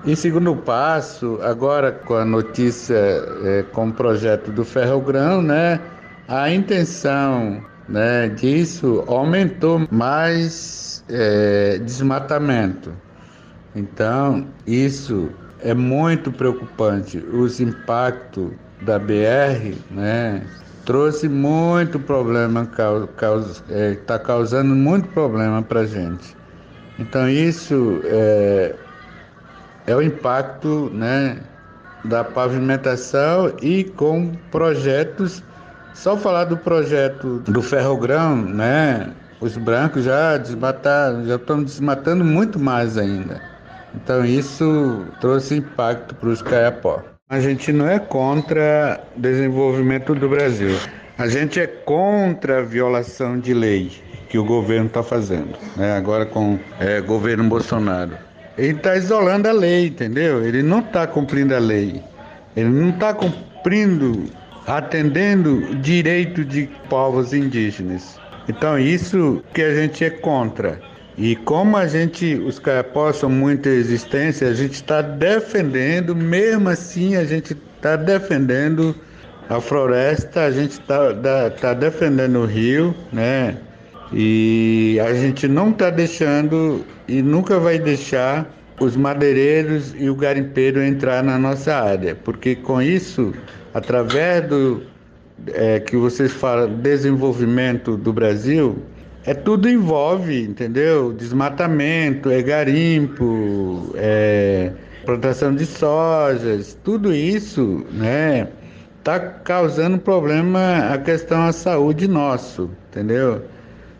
E segundo passo, agora com a notícia, é, com o projeto do Ferrogrão, né, a intenção né, disso aumentou mais é, desmatamento. Então, isso é muito preocupante. Os impactos da BR, né, trouxe muito problema, está é, tá causando muito problema para a gente. Então isso é, é o impacto, né, da pavimentação e com projetos. Só falar do projeto do ferrogrão, né? Os brancos já desmataram, já estão desmatando muito mais ainda. Então isso trouxe impacto para os caiapó. A gente não é contra desenvolvimento do Brasil. A gente é contra a violação de lei que o governo está fazendo, né? agora com o é, governo Bolsonaro. Ele está isolando a lei, entendeu? Ele não está cumprindo a lei. Ele não está cumprindo, atendendo direito de povos indígenas. Então isso que a gente é contra. E como a gente, os caiapós são muita existência, a gente está defendendo, mesmo assim a gente está defendendo a floresta, a gente está tá defendendo o rio, né? E a gente não está deixando e nunca vai deixar os madeireiros e o garimpeiro entrar na nossa área, porque com isso, através do é, que vocês falam desenvolvimento do Brasil, é tudo envolve, entendeu? Desmatamento, é garimpo, é plantação de sojas, tudo isso, né? Tá causando problema a questão da saúde nosso, entendeu?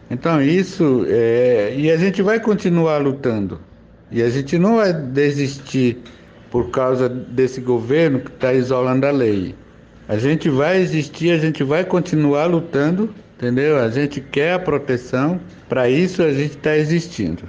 Então isso é, e a gente vai continuar lutando e a gente não vai desistir por causa desse governo que está isolando a lei. A gente vai existir, a gente vai continuar lutando entendeu? A gente quer a proteção, para isso a gente está existindo.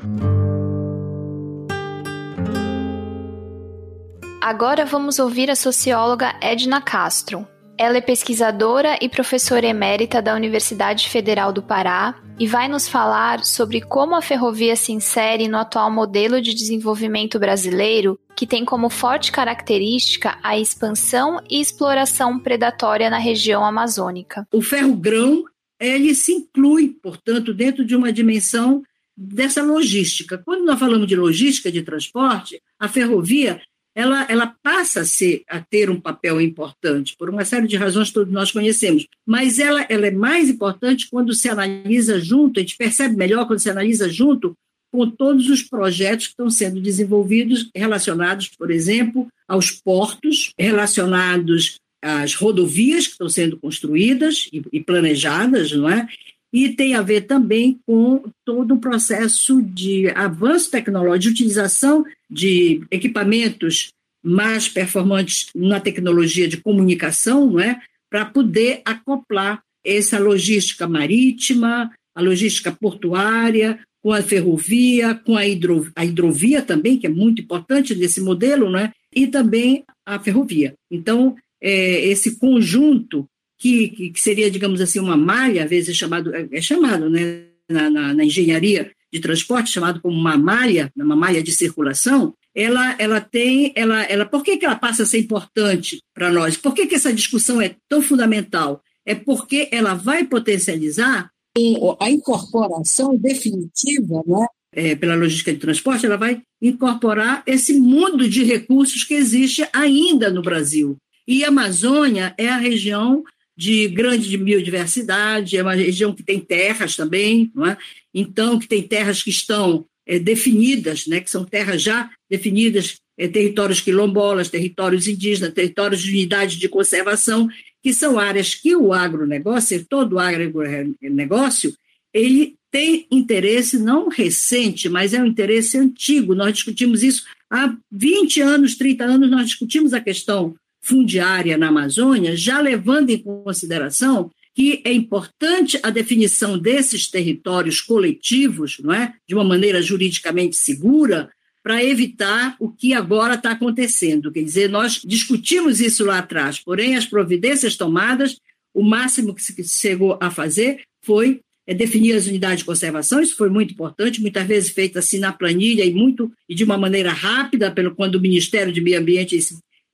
Agora vamos ouvir a socióloga Edna Castro. Ela é pesquisadora e professora emérita da Universidade Federal do Pará e vai nos falar sobre como a ferrovia se insere no atual modelo de desenvolvimento brasileiro, que tem como forte característica a expansão e exploração predatória na região amazônica. O ferrogrão ele se inclui, portanto, dentro de uma dimensão dessa logística. Quando nós falamos de logística de transporte, a ferrovia ela, ela passa a, ser, a ter um papel importante, por uma série de razões que todos nós conhecemos. Mas ela, ela é mais importante quando se analisa junto, a gente percebe melhor quando se analisa junto com todos os projetos que estão sendo desenvolvidos relacionados, por exemplo, aos portos, relacionados às rodovias que estão sendo construídas e, planejadas, não é? e tem a ver também com todo o processo de avanço tecnológico, de utilização de equipamentos mais performantes na tecnologia de comunicação, não é? para poder acoplar essa logística marítima, a logística portuária, com a ferrovia, com a, hidro, a hidrovia também, que é muito importante nesse modelo, não é? e também a ferrovia. Então, é, esse conjunto que, que seria, digamos assim, uma malha, às vezes é chamado, é, é chamado né, na, na, na, engenharia de transporte, chamado como uma malha, uma malha de circulação, ela, ela tem, ela, ela, por que, que ela passa a ser importante para nós? Por que, que essa discussão é tão fundamental? É porque ela vai potencializar a incorporação definitiva, né, é, pela logística de transporte, ela vai incorporar esse mundo de recursos que existe ainda no Brasil. E a Amazônia é a região de grande biodiversidade, é uma região que tem terras também, não é? então, que tem terras que estão é, definidas, né, que são terras já definidas, é, territórios quilombolas, territórios indígenas, territórios de unidade de conservação, que são áreas que o agronegócio, todo o agronegócio, ele tem interesse não recente, mas é um interesse antigo. Nós discutimos isso há 20 anos, 30 anos, nós discutimos a questão fundiária na Amazônia, já levando em consideração que é importante a definição desses territórios coletivos, não é, de uma maneira juridicamente segura, para evitar o que agora está acontecendo. Quer dizer, nós discutimos isso lá atrás, porém as providências tomadas, o máximo que se chegou a fazer foi é, definir as unidades de conservação, isso foi muito importante, muitas vezes feito assim na planilha e muito e de uma maneira rápida, pelo quando o Ministério de Meio Ambiente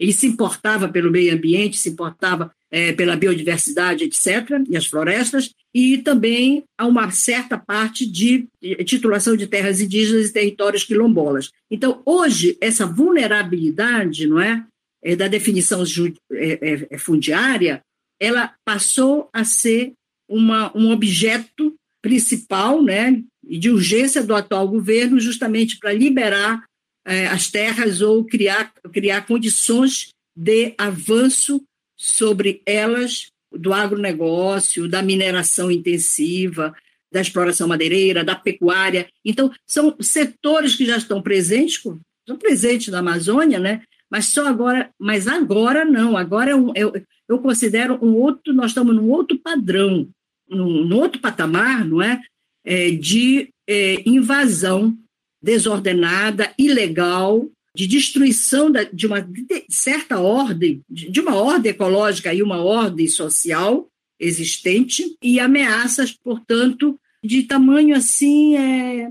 ele se importava pelo meio ambiente, se importava é, pela biodiversidade, etc., e as florestas, e também há uma certa parte de titulação de terras indígenas e territórios quilombolas. Então, hoje, essa vulnerabilidade não é, é da definição é, fundiária, ela passou a ser uma, um objeto principal né, de urgência do atual governo, justamente para liberar é, as terras ou criar, criar condições de avanço sobre elas do agronegócio, da mineração intensiva, da exploração madeireira, da pecuária. Então, são setores que já estão presentes, estão presentes na Amazônia, né? mas só agora, mas agora não, agora é um, eu, eu considero um outro, nós estamos num outro padrão, num, num outro patamar, não é? é de é, invasão desordenada, ilegal, de destruição de uma certa ordem, de uma ordem ecológica e uma ordem social existente, e ameaças, portanto, de tamanho assim é,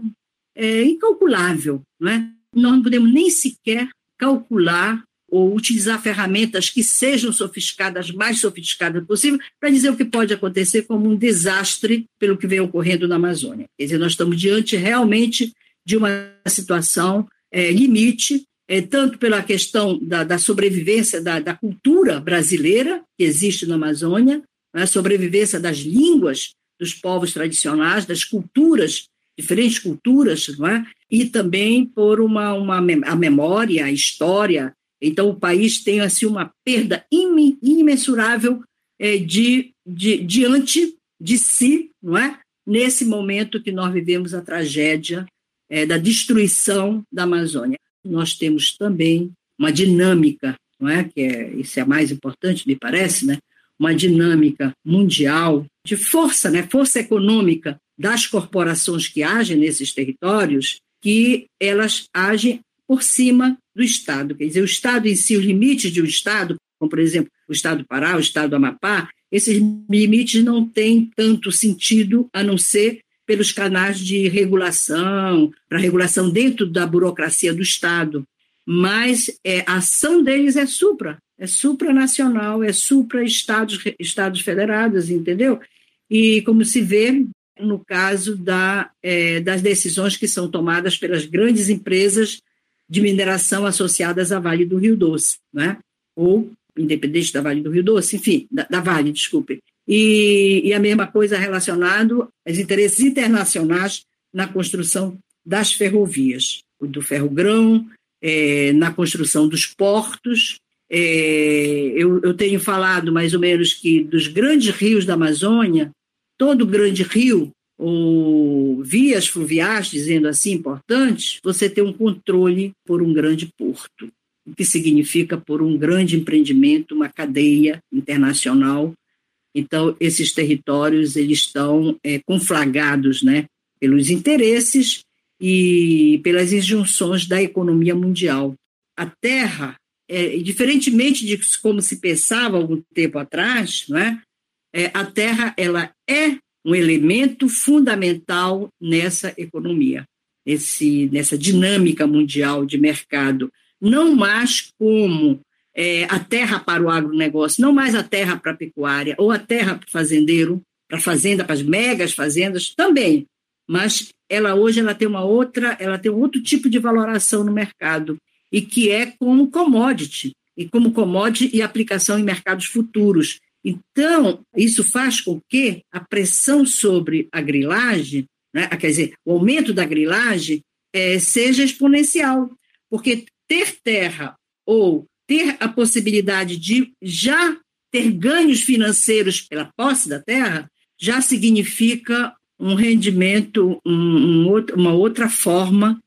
é incalculável. Não é? Nós não podemos nem sequer calcular ou utilizar ferramentas que sejam sofisticadas, mais sofisticadas possível, para dizer o que pode acontecer como um desastre pelo que vem ocorrendo na Amazônia. Quer dizer, nós estamos diante realmente de uma situação é, limite, é, tanto pela questão da, da sobrevivência da, da, cultura brasileira que existe na Amazônia, a né, sobrevivência das línguas dos povos tradicionais, das culturas, diferentes culturas, é? e também por uma, uma, a memória, a história. Então, o país tem assim, uma perda imensurável é, de, de, diante de si, não é? nesse momento que nós vivemos a tragédia é, da destruição da Amazônia. Nós temos também uma dinâmica, não é? Que é, isso é mais importante, me parece, né? Uma dinâmica mundial de força, né, força econômica das corporações que agem nesses territórios, que elas agem por cima do Estado. Quer dizer, o Estado em si, os limites de um Estado, como por exemplo o Estado do Pará, o Estado do Amapá, esses limites não têm tanto sentido a não ser pelos canais de regulação, para regulação dentro da burocracia do Estado. Mas é, a ação deles é supra, é supranacional, é supra-estados estados federados, entendeu? E como se vê no caso da, é, das decisões que são tomadas pelas grandes empresas de mineração associadas à Vale do Rio Doce, né? ou independente da Vale do Rio Doce, enfim, da, da Vale, desculpe. E, e, a mesma coisa relacionado aos interesses internacionais na construção das ferrovias, do ferrogrão, é, na construção dos portos. É, eu, eu tenho falado mais ou menos que dos grandes rios da Amazônia, todo grande rio ou vias fluviais, dizendo assim, importantes, você tem um controle por um grande porto, o que significa por um grande empreendimento, uma cadeia internacional. Então, esses territórios eles estão é, conflagrados né, pelos interesses e pelas injunções da economia mundial. A Terra, é, diferentemente de como se pensava algum tempo atrás, né, é, a Terra ela é um elemento fundamental nessa economia, esse, nessa dinâmica mundial de mercado, não mais como é, a terra para o agronegócio, não mais a terra para a pecuária, ou a terra para o fazendeiro, para a fazenda, para as megas fazendas, também, mas ela hoje ela tem uma outra, ela tem outro tipo de valoração no mercado, e que é como commodity, e como commodity e aplicação em mercados futuros. Então, isso faz com que a pressão sobre a grilagem, né, quer dizer, o aumento da grilagem, é, seja exponencial, porque ter terra ou ter a possibilidade de já ter ganhos financeiros pela posse da terra já significa um rendimento, um, um, uma outra forma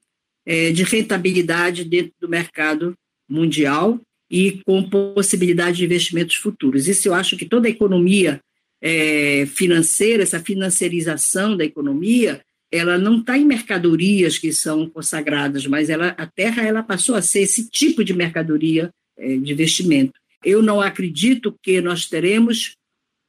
é, de rentabilidade dentro do mercado mundial e com possibilidade de investimentos futuros. Isso eu acho que toda a economia é, financeira, essa financiarização da economia, ela não está em mercadorias que são consagradas, mas ela, a terra ela passou a ser esse tipo de mercadoria de investimento. Eu não acredito que nós teremos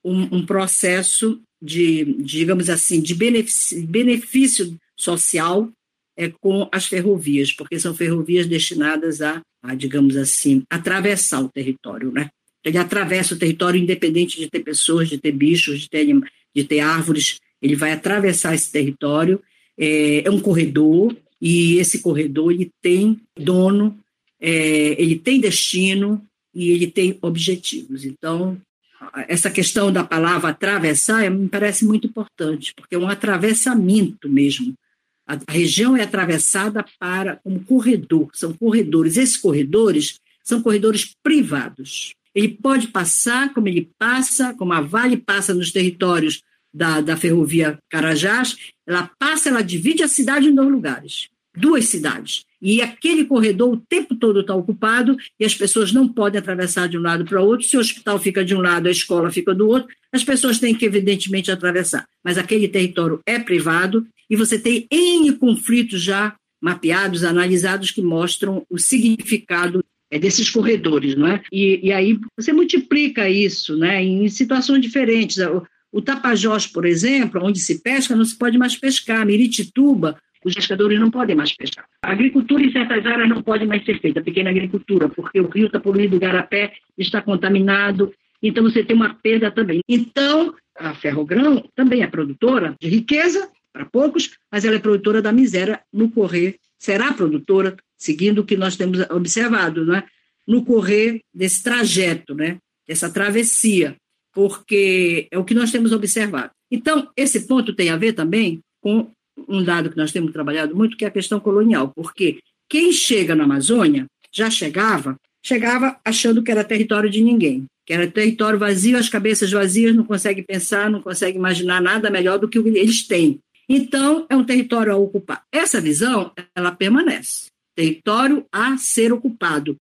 um, um processo de, digamos assim, de benefício, benefício social é, com as ferrovias, porque são ferrovias destinadas a, a, digamos assim, atravessar o território, né? Ele atravessa o território independente de ter pessoas, de ter bichos, de ter, de ter árvores, ele vai atravessar esse território, é, é um corredor, e esse corredor ele tem dono, é, ele tem destino e ele tem objetivos. Então, essa questão da palavra atravessar me parece muito importante, porque é um atravessamento mesmo. A, região é atravessada para um corredor, são corredores. Esses corredores são corredores privados. Ele pode passar, como ele passa, como a Vale passa nos territórios da, da ferrovia Carajás, ela passa, ela divide a cidade em dois lugares, duas cidades. E aquele corredor o tempo todo está ocupado e as pessoas não podem atravessar de um lado para o outro. Se o hospital fica de um lado, a escola fica do outro, as pessoas têm que, evidentemente, atravessar. Mas aquele território é privado e você tem N conflitos já mapeados, analisados, que mostram o significado é, desses corredores, não é? E, e, aí você multiplica isso, né, em situações diferentes. O, Tapajós, por exemplo, onde se pesca, não se pode mais pescar. Miritituba, os pescadores não podem mais pescar. A agricultura em certas áreas não pode mais ser feita, pequena agricultura, porque o rio está poluído, o garapé está contaminado, então você tem uma perda também. Então, a Ferrogrão também é produtora de riqueza para poucos, mas ela é produtora da miséria no correr, será produtora, seguindo o que nós temos observado, né? no correr desse trajeto, né? dessa travessia, porque é o que nós temos observado. Então, esse ponto tem a ver também com um dado que nós temos trabalhado muito, que é a questão colonial, porque quem chega na Amazônia já chegava, chegava achando que era território de ninguém, que era território vazio, as cabeças vazias, não conseguem pensar, não conseguem imaginar nada melhor do que eles têm. Então, é um território a ocupar. Essa visão, ela permanece. Território a ser ocupado.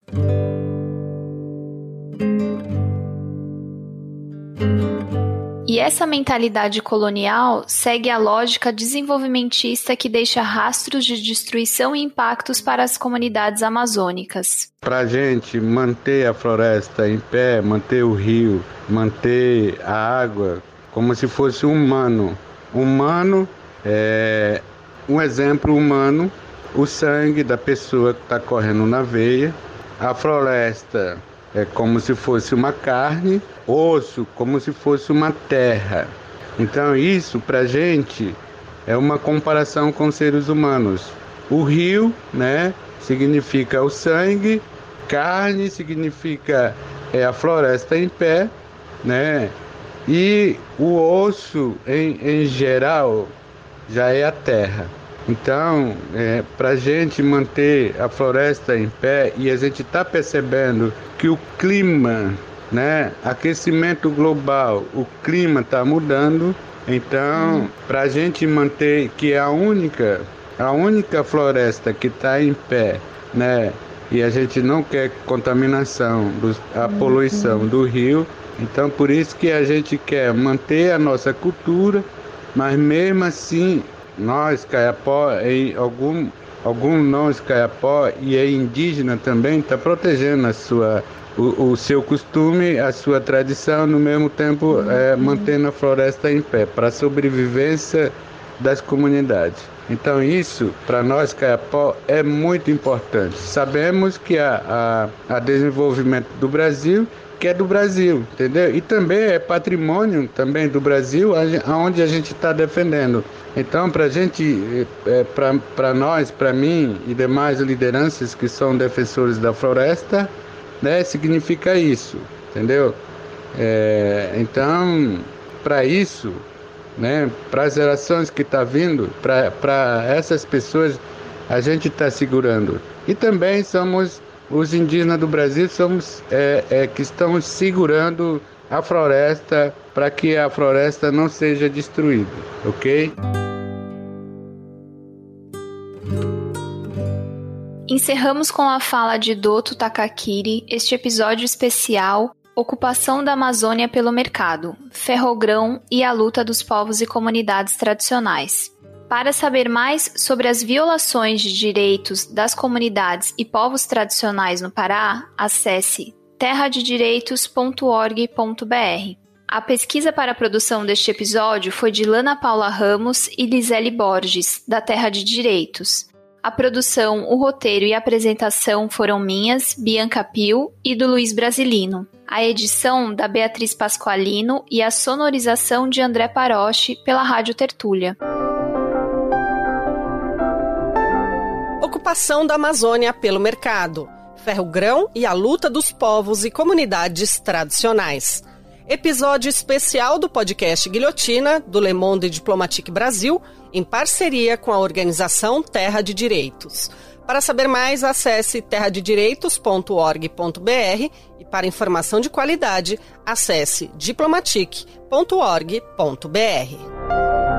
E essa mentalidade colonial segue a lógica desenvolvimentista que deixa rastros de destruição e impactos para as comunidades amazônicas. Para a gente manter a floresta em pé, manter o rio, manter a água como se fosse humano. Humano é um exemplo humano, o sangue da pessoa que está correndo na veia, a floresta é como se fosse uma carne, osso como se fosse uma terra. Então isso para gente é uma comparação com seres humanos. O rio, né, significa o sangue, carne significa é a floresta em pé, né, e o osso em, em geral já é a terra. Então, é, para a gente manter a floresta em pé e a gente está percebendo que o clima, né, aquecimento global, o clima está mudando. Então, para a gente manter que é a única, a única floresta que está em pé, né, e a gente não quer contaminação, a poluição do rio. Então, por isso que a gente quer manter a nossa cultura, mas mesmo assim nós, Caiapó, em algum, algum nós, Caiapó, e é indígena também, está protegendo a sua, o, o, seu costume, a sua tradição, no mesmo tempo é, mantendo a floresta em pé, para a sobrevivência das comunidades. Então isso, para nós, Caiapó, é muito importante. Sabemos que a, a, a desenvolvimento do Brasil que é do Brasil, entendeu? E também é patrimônio também do Brasil, aonde a gente está defendendo. Então, para gente, é, para nós, para mim e demais lideranças que são defensores da floresta, né, significa isso, entendeu? É, então, para isso, né, para as gerações que estão tá vindo, para essas pessoas, a gente está segurando. E também somos os indígenas do Brasil somos é, é, que estão segurando a floresta para que a floresta não seja destruída, ok? Encerramos com a fala de Doto Takakiri este episódio especial Ocupação da Amazônia pelo Mercado, Ferrogrão e a luta dos povos e comunidades tradicionais. Para saber mais sobre as violações de direitos das comunidades e povos tradicionais no Pará, acesse terradedireitos.org.br. A pesquisa para a produção deste episódio foi de Lana Paula Ramos e Lisele Borges, da Terra de Direitos. A produção, o roteiro e a apresentação foram minhas, Bianca Pio e do Luiz Brasilino. A edição da Beatriz Pasqualino e a sonorização de André Paroche pela Rádio Tertúlia. Ocupação da Amazônia pelo mercado, ferro-grão e a luta dos povos e comunidades tradicionais. Episódio especial do podcast Guilhotina, do Le Monde Diplomatique Brasil, em parceria com a organização Terra de Direitos. Para saber mais, acesse terradedireitos.org.br e para informação de qualidade, acesse diplomatique.org.br.